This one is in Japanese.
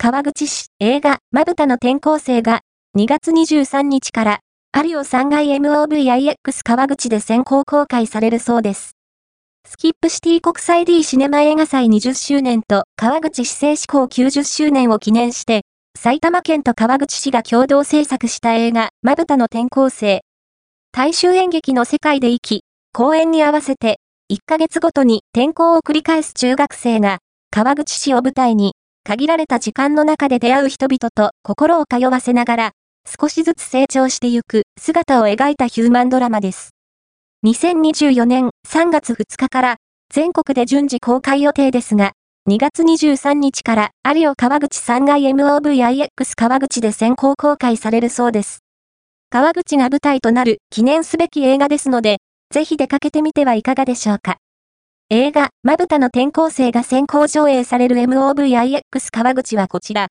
川口市映画、まぶたの転校生が2月23日からアリオ3階 MOVIX 川口で先行公開されるそうです。スキップシティ国際 D シネマ映画祭20周年と川口市政施行90周年を記念して、埼玉県と川口市が共同制作した映画、まぶたの転校生。大衆演劇の世界で生き、公演に合わせて、1ヶ月ごとに転校を繰り返す中学生が、川口市を舞台に、限られた時間の中で出会う人々と心を通わせながら、少しずつ成長してゆく姿を描いたヒューマンドラマです。2024年3月2日から全国で順次公開予定ですが、2月23日から有オ川口3階 MOVIX 川口で先行公開されるそうです。川口が舞台となる記念すべき映画ですので、ぜひ出かけてみてはいかがでしょうか。映画、まぶたの転校生が先行上映される MOVIX 川口はこちら。